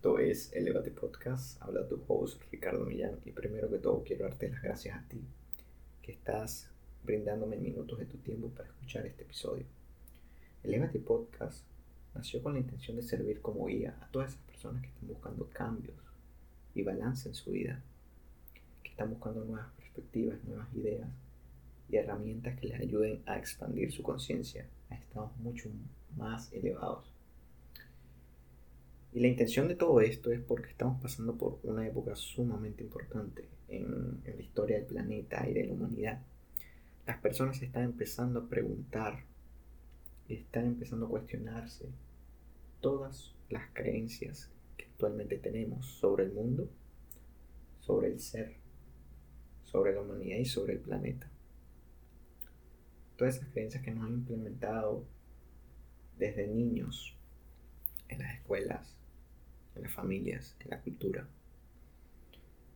Esto es Elevate Podcast, habla tu host Ricardo Millán y primero que todo quiero darte las gracias a ti que estás brindándome minutos de tu tiempo para escuchar este episodio. Elevate Podcast nació con la intención de servir como guía a todas esas personas que están buscando cambios y balance en su vida, que están buscando nuevas perspectivas, nuevas ideas y herramientas que les ayuden a expandir su conciencia a estados mucho más elevados y la intención de todo esto es porque estamos pasando por una época sumamente importante en, la historia del planeta y de la humanidad. Las personas están empezando a preguntar, están empezando a cuestionarse todas las creencias que actualmente tenemos sobre el mundo, sobre el ser, sobre la humanidad y sobre el planeta. Todas esas creencias que nos han implementado desde niños en las escuelas, en las familias, en la cultura.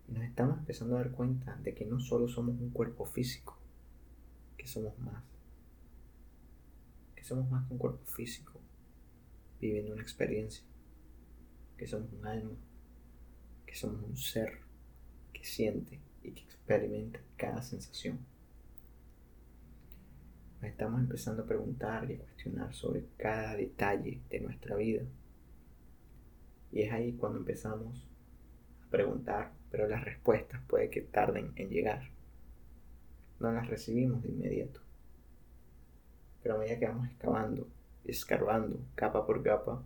nos estamos empezando a dar cuenta de que no solo somos un cuerpo físico, que somos más. Que somos más que un cuerpo físico, viviendo una experiencia. Que somos un alma, que somos un ser que siente y que experimenta cada sensación. Nos estamos empezando a preguntar y a cuestionar sobre cada detalle de nuestra vida y es ahí cuando empezamos a preguntar, pero las respuestas puede que tarden en llegar. No las recibimos de inmediato. Pero a medida que vamos excavando, escarbando capa por capa,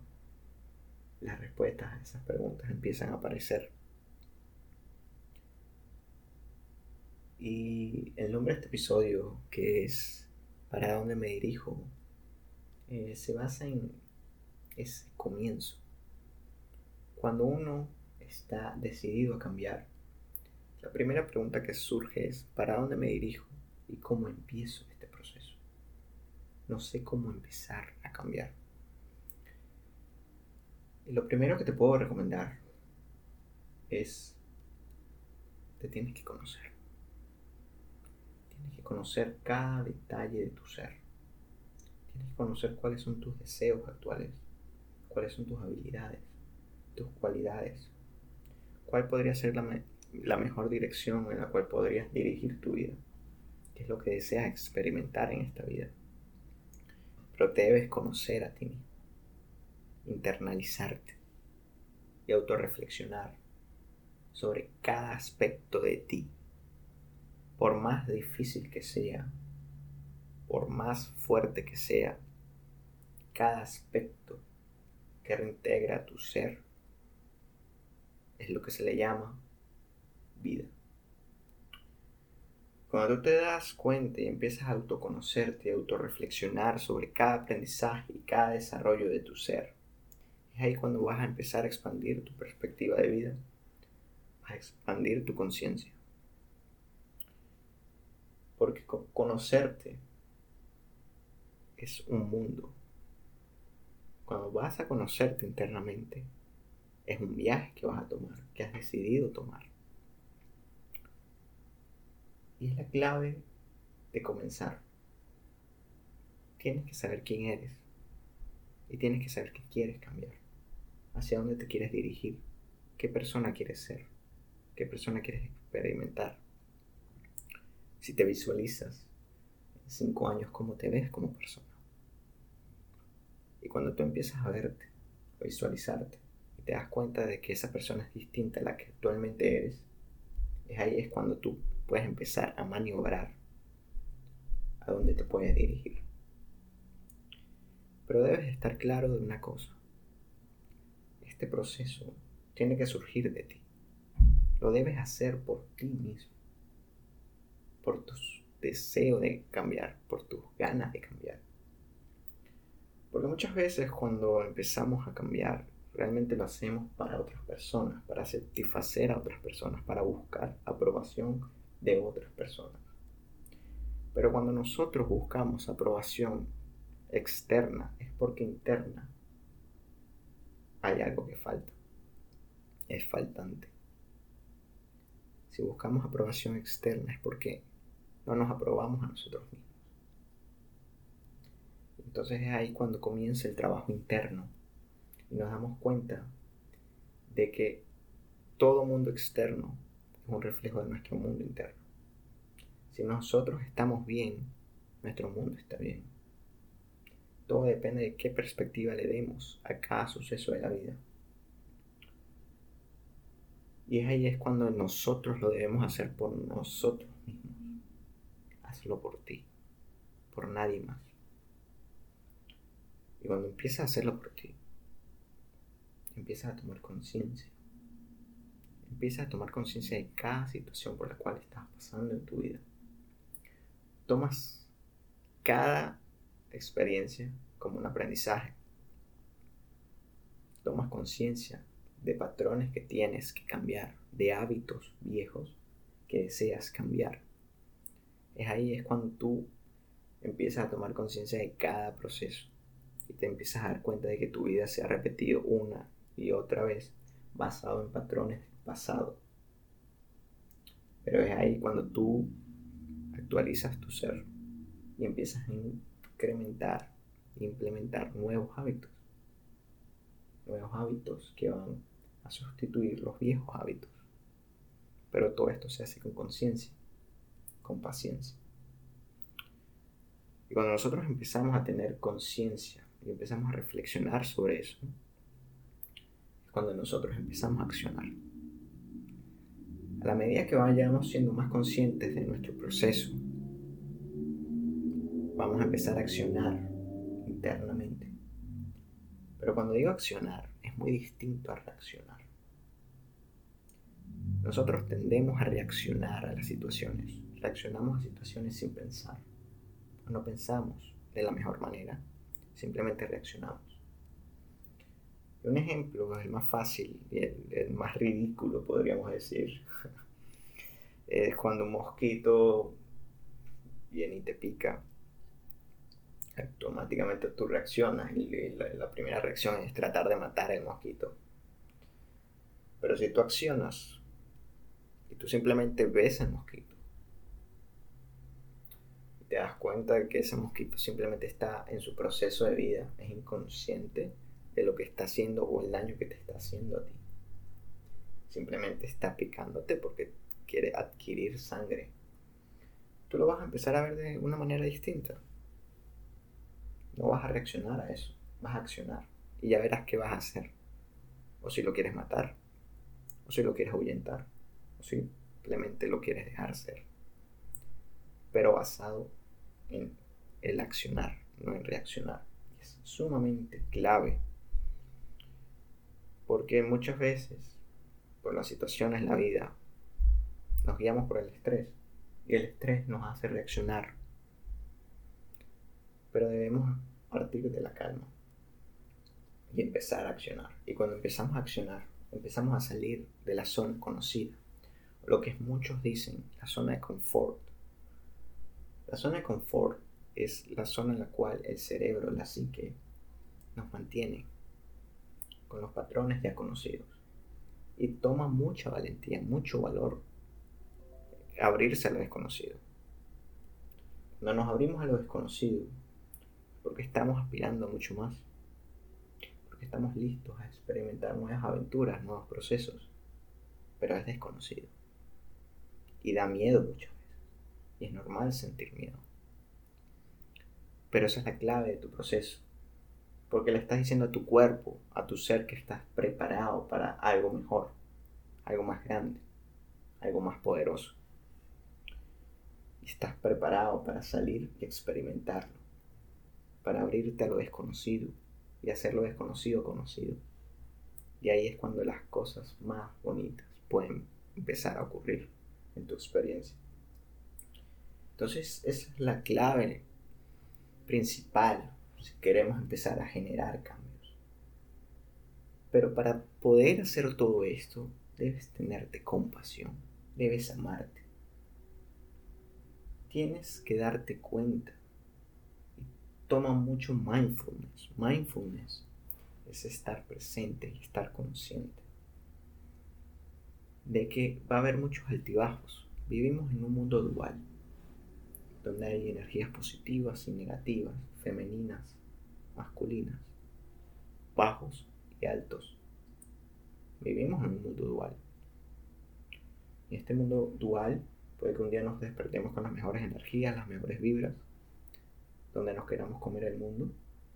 las respuestas a esas preguntas empiezan a aparecer. Y el nombre de este episodio, que es ¿Para dónde me dirijo? Eh, se basa en ese comienzo cuando uno está decidido a cambiar, la primera pregunta que surge es ¿para dónde me dirijo y cómo empiezo este proceso? No sé cómo empezar a cambiar. Y lo primero que te puedo recomendar es te tienes que conocer. Tienes que conocer cada detalle de tu ser. Tienes que conocer cuáles son tus deseos actuales, cuáles son tus habilidades, tus cualidades. ¿Cuál podría ser la, mejor dirección en la cual podrías dirigir tu vida? ¿Qué es lo que deseas experimentar en esta vida? Pero te debes conocer a ti mismo, internalizarte y autorreflexionar sobre cada aspecto de ti, por más difícil que sea, por más fuerte que sea, cada aspecto que reintegra tu ser lo que se le llama vida. Cuando tú te das cuenta y empiezas a autoconocerte y autorreflexionar sobre cada aprendizaje y cada desarrollo de tu ser, es ahí cuando vas a empezar a expandir tu perspectiva de vida, a expandir tu conciencia. Porque conocerte es un mundo. Cuando vas a conocerte internamente, es un viaje que vas a tomar, que has decidido tomar. Y es la clave de comenzar. Tienes que saber quién eres. Y tienes que saber qué quieres cambiar. Hacia dónde te quieres dirigir. Qué persona quieres ser. Qué persona quieres experimentar. Si te visualizas en cinco años, cómo te ves como persona. Y cuando tú empiezas a verte, a visualizarte, te das cuenta de que esa persona es distinta a la que actualmente eres, es ahí es cuando tú puedes empezar a maniobrar a dónde te puedes dirigir. Pero debes estar claro de una cosa. Este proceso tiene que surgir de ti. Lo debes hacer por ti mismo. Por tu deseo de cambiar, por tus ganas de cambiar. Porque muchas veces cuando empezamos a cambiar realmente lo hacemos para otras personas, para satisfacer a otras personas, para buscar aprobación de otras personas. Pero cuando nosotros buscamos aprobación externa, es porque interna hay algo que falta. Es faltante. Si buscamos aprobación externa es porque no nos aprobamos a nosotros mismos. Entonces es ahí cuando comienza el trabajo interno y nos damos cuenta de que todo mundo externo es un reflejo de nuestro mundo interno. Si nosotros estamos bien, nuestro mundo está bien. Todo depende de qué perspectiva le demos a cada suceso de la vida. Y ahí es cuando nosotros lo debemos hacer por nosotros mismos. Hazlo por ti, por nadie más. Y cuando empiezas a hacerlo por ti, empiezas a tomar conciencia. Empiezas a tomar conciencia de cada situación por la cual estás pasando en tu vida. Tomas cada experiencia como un aprendizaje. Tomas conciencia de patrones que tienes que cambiar, de hábitos viejos que deseas cambiar. Es ahí es cuando tú empiezas a tomar conciencia de cada proceso y te empiezas a dar cuenta de que tu vida se ha repetido una y otra vez basado en patrones del pasado. Pero es ahí cuando tú actualizas tu ser y empiezas a incrementar e implementar nuevos hábitos. Nuevos hábitos que van a sustituir los viejos hábitos. Pero todo esto se hace con conciencia, con paciencia. Y cuando nosotros empezamos a tener conciencia y empezamos a reflexionar sobre eso, es cuando nosotros empezamos a accionar. A la medida que vayamos siendo más conscientes de nuestro proceso, vamos a empezar a accionar internamente. Pero cuando digo accionar, es muy distinto a reaccionar. Nosotros tendemos a reaccionar a las situaciones. Reaccionamos a situaciones sin pensar. No pensamos de la mejor manera, simplemente reaccionamos. Un ejemplo, el más fácil y el, más ridículo, podríamos decir, es cuando un mosquito viene y te pica automáticamente tú reaccionas y la, primera reacción es tratar de matar al mosquito. Pero si tú accionas y tú simplemente ves al mosquito te das cuenta de que ese mosquito simplemente está en su proceso de vida, es inconsciente de lo que está haciendo o el daño que te está haciendo a ti. Simplemente está picándote porque quiere adquirir sangre. Tú lo vas a empezar a ver de una manera distinta no vas a reaccionar a eso, vas a accionar y ya verás qué vas a hacer. O si lo quieres matar, o si lo quieres ahuyentar, o simplemente lo quieres dejar ser. Pero basado en el accionar, no en reaccionar. es sumamente clave. Porque muchas veces, por las situaciones la vida, nos guiamos por el estrés. Y el estrés nos hace reaccionar. Pero debemos partir de la calma y empezar a accionar. Y cuando empezamos a accionar, empezamos a salir de la zona conocida, lo que muchos dicen la zona de confort. La zona de confort es la zona en la cual el cerebro, la psique, nos mantiene con los patrones ya conocidos. Y toma mucha valentía, mucho valor abrirse a lo desconocido. Cuando nos abrimos a lo desconocido, porque estamos aspirando mucho más, porque estamos listos a experimentar nuevas aventuras, nuevos procesos, pero es desconocido y da miedo muchas veces, y es normal sentir miedo. Pero esa es la clave de tu proceso, porque le estás diciendo a tu cuerpo, a tu ser que estás preparado para algo mejor, algo más grande, algo más poderoso. Estás preparado para salir y experimentarlo para abrirte a lo desconocido y hacer lo desconocido conocido. Y ahí es cuando las cosas más bonitas pueden empezar a ocurrir en tu experiencia. Entonces, esa es la clave principal si queremos empezar a generar cambios. Pero para poder hacer todo esto, debes tenerte compasión, debes amarte. Tienes que darte cuenta toma mucho mindfulness. Mindfulness es estar presente y estar consciente de que va a haber muchos altibajos. Vivimos en un mundo dual, donde hay energías positivas y negativas, femeninas, masculinas, bajos y altos. Vivimos en un mundo dual. Y este mundo dual puede que un día nos despertemos con las mejores energías, las mejores vibras, donde nos queramos comer el mundo,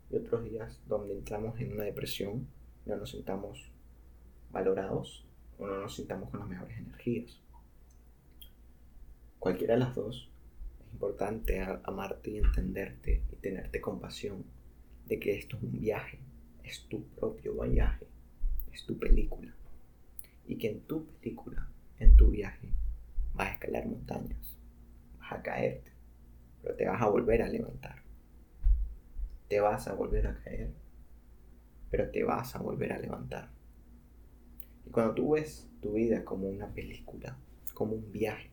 y otros días donde entramos en una depresión, no nos sintamos valorados o no nos sintamos con las mejores energías. Cualquiera de las dos, importante amarte y entenderte y tenerte compasión de que esto es un viaje, es tu propio viaje, es tu película. Y que en tu película, en tu viaje, vas a escalar montañas, vas a caerte, pero te vas a volver a levantar. Te vas a volver a caer, pero te vas a volver a levantar. Y cuando tú ves tu vida como una película, como un viaje,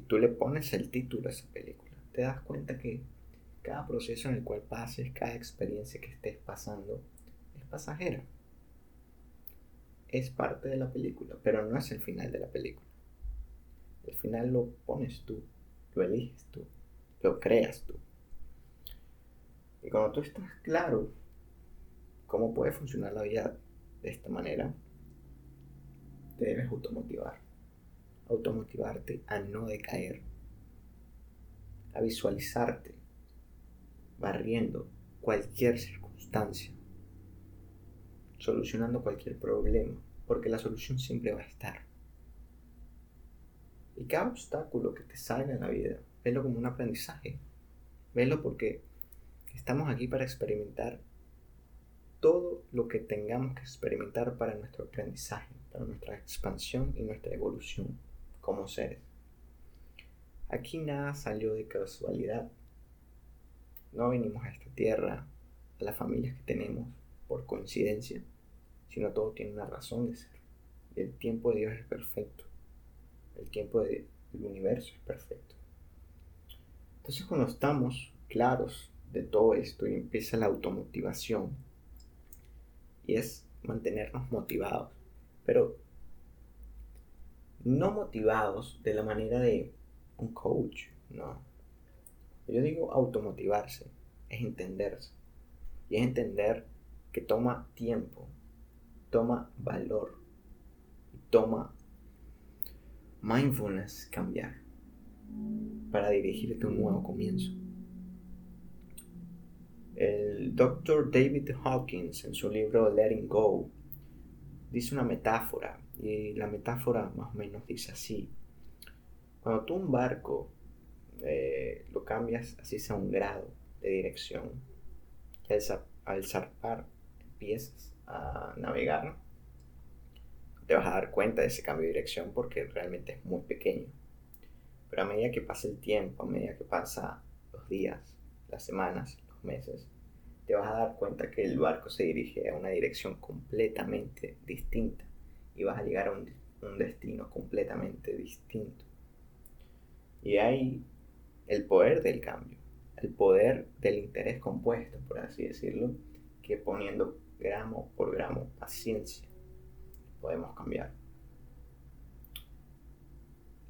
y tú le pones el título a esa película, te das cuenta que cada proceso en el cual pases, cada experiencia que estés pasando, es pasajera. Es parte de la película, pero no es el final de la película. El final lo pones tú, lo eliges tú, lo creas tú. Y cuando tú estás claro cómo puede funcionar la vida de esta manera, te debes automotivar. Automotivarte a no decaer, a visualizarte barriendo cualquier circunstancia, solucionando cualquier problema, porque la solución siempre va a estar. Y cada obstáculo que te salga en la vida, velo como un aprendizaje. Velo porque estamos aquí para experimentar todo lo que tengamos que experimentar para nuestro aprendizaje, para nuestra expansión y nuestra evolución como seres. Aquí nada salió de casualidad. No venimos a esta tierra, a las familias que tenemos, por coincidencia, sino todo tiene una razón de ser. El tiempo de Dios es perfecto. El tiempo del universo es perfecto. Entonces cuando estamos claros de todo esto y empieza la automotivación, y es mantenernos motivados, pero no motivados de la manera de un coach, no. Yo digo automotivarse, es entenderse. Y es entender que toma tiempo, toma valor, toma mindfulness cambiar para dirigirte a un nuevo comienzo. El Dr. David Hawkins en su libro Letting Go dice una metáfora y la metáfora más o menos dice así. Cuando tú un barco eh, lo cambias así sea un grado de dirección, y al, zarpar empiezas a navegar, te vas a dar cuenta de ese cambio de dirección porque realmente es muy pequeño. Pero a medida que pasa el tiempo, a medida que pasa los días, las semanas, los meses, te vas a dar cuenta que el barco se dirige a una dirección completamente distinta y vas a llegar a un, un destino completamente distinto. Y ahí el poder del cambio, el poder del interés compuesto, por así decirlo, que poniendo gramo por gramo paciencia podemos cambiar.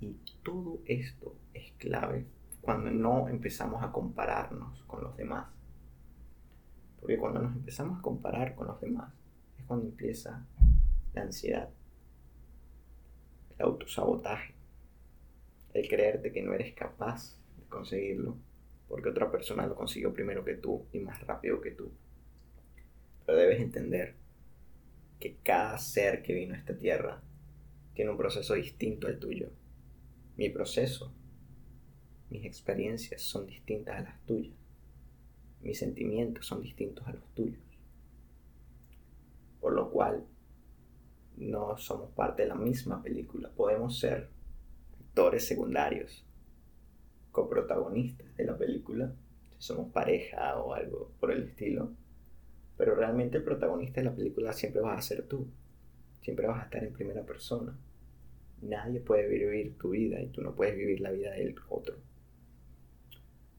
Y todo esto es clave cuando no empezamos a compararnos con los demás. Porque cuando nos empezamos a comparar con los demás es cuando empieza la ansiedad, el autosabotaje, el creerte que no eres capaz conseguirlo, porque otra persona lo consiguió primero que tú y más rápido que tú. Pero debes entender que cada ser que vino a esta tierra tiene un proceso distinto al tuyo. Mi proceso, mis experiencias son distintas a las tuyas. Mis sentimientos son distintos a los tuyos. Por lo cual, no somos parte de la misma película. Podemos ser actores secundarios coprotagonistas de la película, si somos pareja o algo por el estilo. Pero realmente el protagonista de la película siempre vas a ser tú. Siempre vas a estar en primera persona. Nadie puede vivir tu vida y tú no puedes vivir la vida del otro.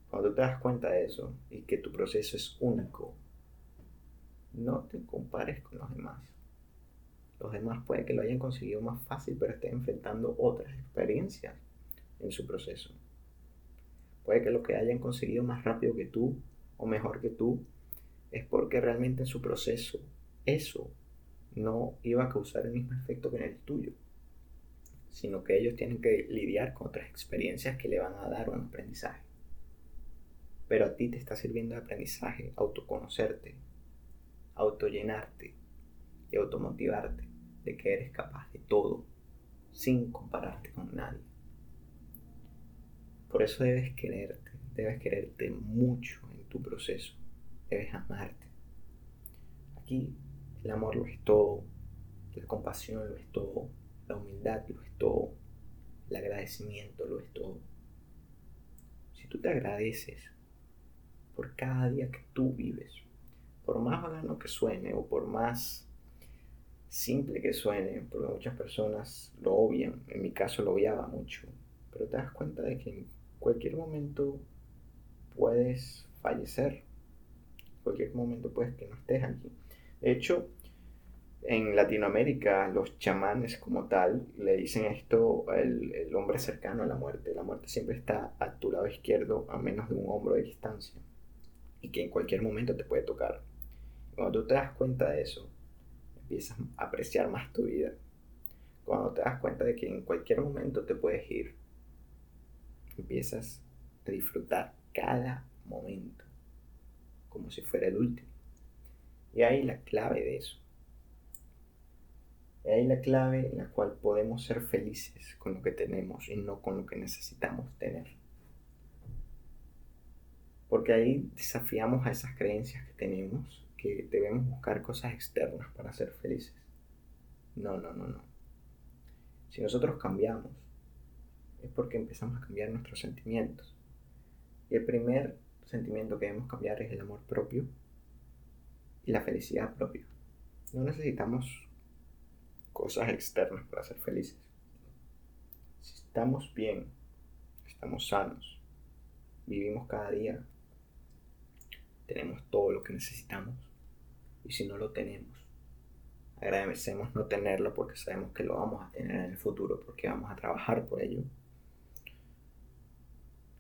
Cuando tú te das cuenta de eso y que tu proceso es único, no te compares con los demás. Los demás puede que lo hayan conseguido más fácil, pero estén enfrentando otras experiencias en su proceso. Puede que lo que hayan conseguido más rápido que tú o mejor que tú es porque realmente en su proceso eso no iba a causar el mismo efecto que en el tuyo, sino que ellos tienen que lidiar con otras experiencias que le van a dar un aprendizaje. Pero a ti te está sirviendo de aprendizaje autoconocerte, autollenarte y automotivarte de que eres capaz de todo sin compararte con nadie. Por eso debes quererte, debes quererte mucho en tu proceso, debes amarte. Aquí el amor lo es todo, la compasión lo es todo, la humildad lo es todo, el agradecimiento lo es todo. Si tú te agradeces por cada día que tú vives, por más vagano que suene o por más simple que suene, porque muchas personas lo obvian, en mi caso lo obviaba mucho, pero te das cuenta de que en cualquier momento puedes fallecer, en cualquier momento puedes que no estés aquí. De hecho, en Latinoamérica los chamanes como tal le dicen esto al el hombre cercano a la muerte. La muerte siempre está a tu lado izquierdo a menos de un hombro de distancia y que en cualquier momento te puede tocar. Cuando tú te das cuenta de eso, empiezas a apreciar más tu vida. Cuando te das cuenta de que en cualquier momento te puedes ir, empiezas a disfrutar cada momento como si fuera el último. Y ahí la clave de eso. Y ahí la clave en la cual podemos ser felices con lo que tenemos y no con lo que necesitamos tener. Porque ahí desafiamos a esas creencias que tenemos, que debemos buscar cosas externas para ser felices. No, no, no, no. Si nosotros cambiamos, es porque empezamos a cambiar nuestros sentimientos. Y el primer sentimiento que debemos cambiar es el amor propio y la felicidad propia. No necesitamos cosas externas para ser felices. Si estamos bien, estamos sanos, vivimos cada día tenemos todo lo que necesitamos. Y si no lo tenemos, agradecemos no tenerlo porque sabemos que lo vamos a tener en el futuro, porque vamos a trabajar por ello.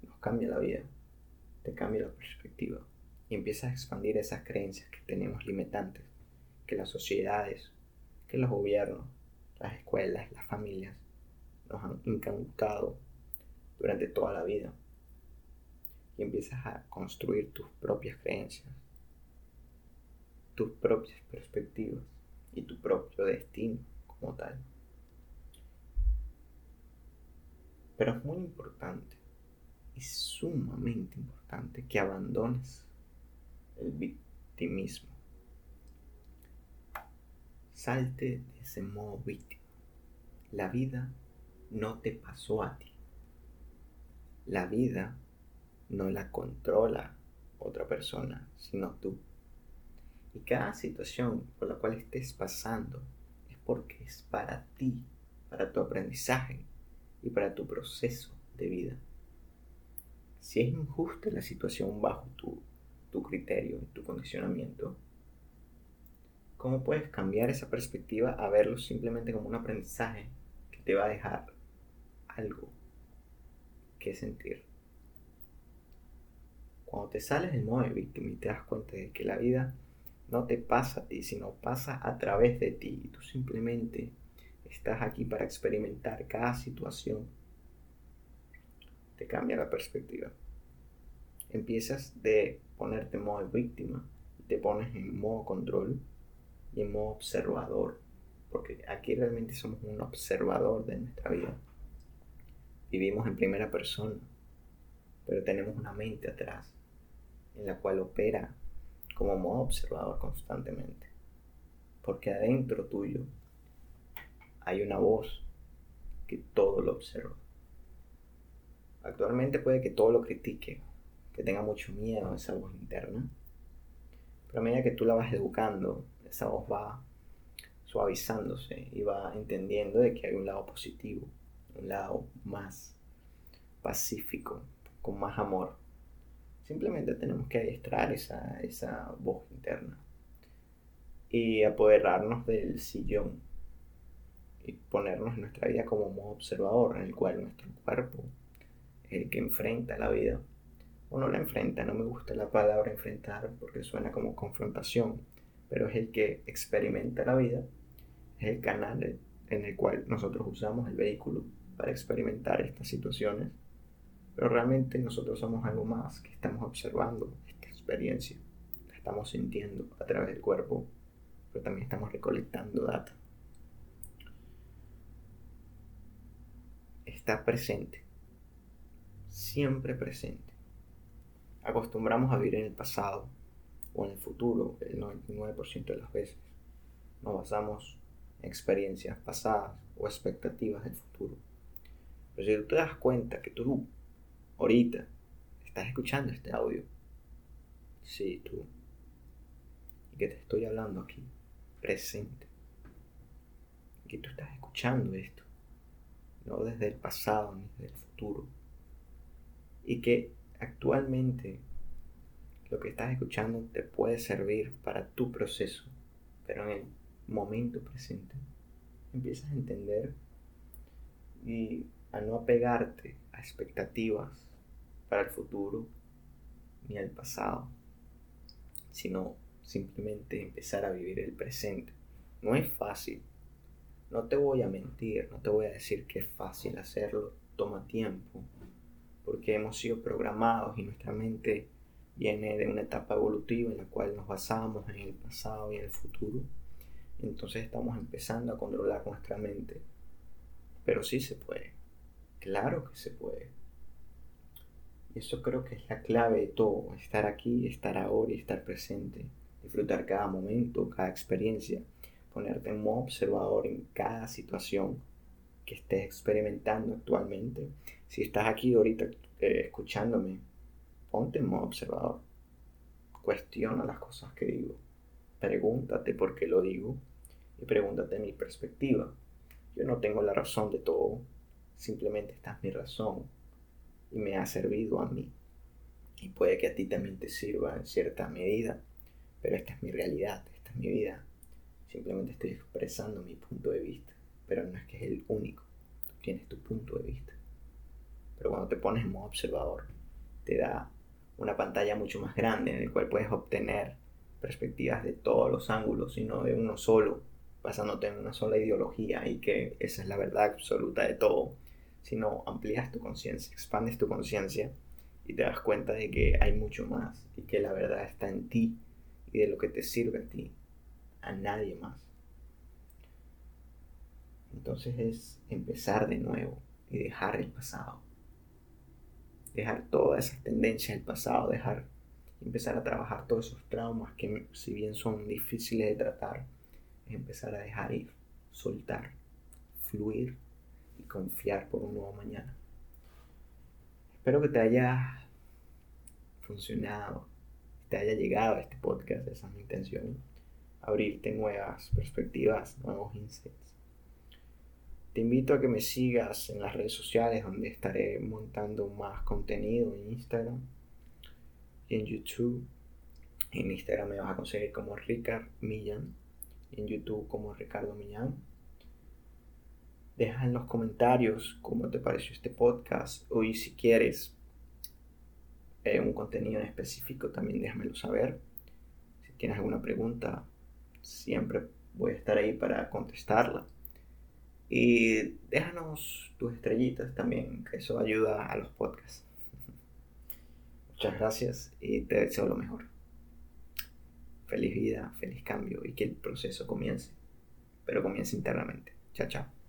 Nos cambia la vida, te cambia la perspectiva y empiezas a expandir esas creencias que tenemos limitantes, que las sociedades, que los gobiernos, las escuelas, las familias nos han inculcado durante toda la vida y empiezas a construir tus propias creencias, tus propias perspectivas y tu propio destino como tal. Pero es muy importante y sumamente importante que abandones el victimismo. Salte de ese modo víctima. La vida no te pasó a ti. La vida no la controla otra persona, sino tú. Y cada situación por la cual estés pasando es porque es para ti, para tu aprendizaje y para tu proceso de vida. Si es injusta la situación bajo tu, tu criterio y tu condicionamiento, ¿cómo puedes cambiar esa perspectiva a verlo simplemente como un aprendizaje que te va a dejar algo que sentir? Cuando te sales del modo de víctima y te das cuenta de que la vida no te pasa a ti, sino pasa a través de ti. Y tú simplemente estás aquí para experimentar cada situación. Te cambia la perspectiva. Empiezas de ponerte en modo víctima te pones en modo control y en modo observador. Porque aquí realmente somos un observador de nuestra vida. Vivimos en primera persona, pero tenemos una mente atrás en la cual opera como modo observador constantemente. Porque adentro tuyo hay una voz que todo lo observa. Actualmente puede que todo lo critique, que tenga mucho miedo a esa voz interna, pero a medida que tú la vas educando, esa voz va suavizándose y va entendiendo de que hay un lado positivo, un lado más pacífico, con más amor, Simplemente tenemos que adiestrar esa, esa voz interna y apoderarnos del sillón y ponernos en nuestra vida como modo observador en el cual nuestro cuerpo es el que enfrenta la vida. O no la enfrenta, no me gusta la palabra enfrentar porque suena como confrontación, pero es el que experimenta la vida es el canal en el cual nosotros usamos el vehículo para experimentar estas situaciones, pero realmente nosotros somos algo más que estamos observando esta experiencia, la estamos sintiendo a través del cuerpo, pero también estamos recolectando data. Está presente, siempre presente. Acostumbramos a vivir en el pasado o en el futuro el 99% de las veces. Nos basamos en experiencias pasadas o expectativas del futuro. Pero si tú te das cuenta que tú, ahorita, estás escuchando este audio, sí, tú, y que te estoy hablando aquí, presente, que tú estás escuchando esto, no desde el pasado ni desde el futuro, y que actualmente lo que estás escuchando te puede servir para tu proceso, pero en el momento presente empiezas a entender y a no apegarte a expectativas para el futuro ni al pasado, sino simplemente empezar a vivir el presente. No es fácil, no te voy a mentir, no te voy a decir que es fácil hacerlo, toma tiempo, porque hemos sido programados y nuestra mente viene de una etapa evolutiva en la cual nos basamos en el pasado y en el futuro. Entonces estamos empezando a controlar nuestra mente. Pero sí se puede. Claro que se puede. Eso creo que es la clave de todo. Estar aquí, estar ahora y estar presente. Disfrutar cada momento, cada experiencia. Ponerte en modo observador en cada situación que estés experimentando actualmente. Si estás aquí ahorita eh, escuchándome, ponte en modo observador. Cuestiona las cosas que digo. Pregúntate por qué lo digo y pregúntate mi perspectiva. Yo no tengo la razón de todo, simplemente esta es mi razón y me ha servido a mí. Y puede que a ti también te sirva en cierta medida, pero esta es mi realidad, esta es mi vida. Simplemente estoy expresando mi punto de vista, pero no es que es el único. Tú tienes tu punto de vista. Pero cuando te pones en modo observador, te da una pantalla mucho más grande en el cual puedes obtener perspectivas de todos los ángulos y no de uno solo, basándote en una sola ideología y que esa es la verdad absoluta de todo, sino amplías tu conciencia, expandes tu conciencia y te das cuenta de que hay mucho más y que la verdad está en ti y de lo que te sirve a ti, a nadie más. Entonces es empezar de nuevo y dejar el pasado dejar todas esas tendencias del pasado, dejar empezar a trabajar todos esos traumas que si bien son difíciles de tratar, es empezar a dejar ir, soltar, fluir confiar por un nuevo mañana. Espero que te haya funcionado, te haya llegado a este podcast, esa es mi intención, abrirte nuevas perspectivas, nuevos insights. Te invito a que me sigas en las redes sociales donde estaré montando más contenido en Instagram y en YouTube. En Instagram me vas a conseguir como Ricard Millán en YouTube como Ricardo Millán. Deja en los comentarios cómo te pareció este podcast o si quieres eh, un contenido en específico también déjamelo saber. Si tienes alguna pregunta, siempre voy a estar ahí para contestarla. Y déjanos tus estrellitas también, que eso ayuda a los podcasts. Muchas gracias y te deseo lo mejor. Feliz vida, feliz cambio y que el proceso comience, pero comience internamente. Chao, chao.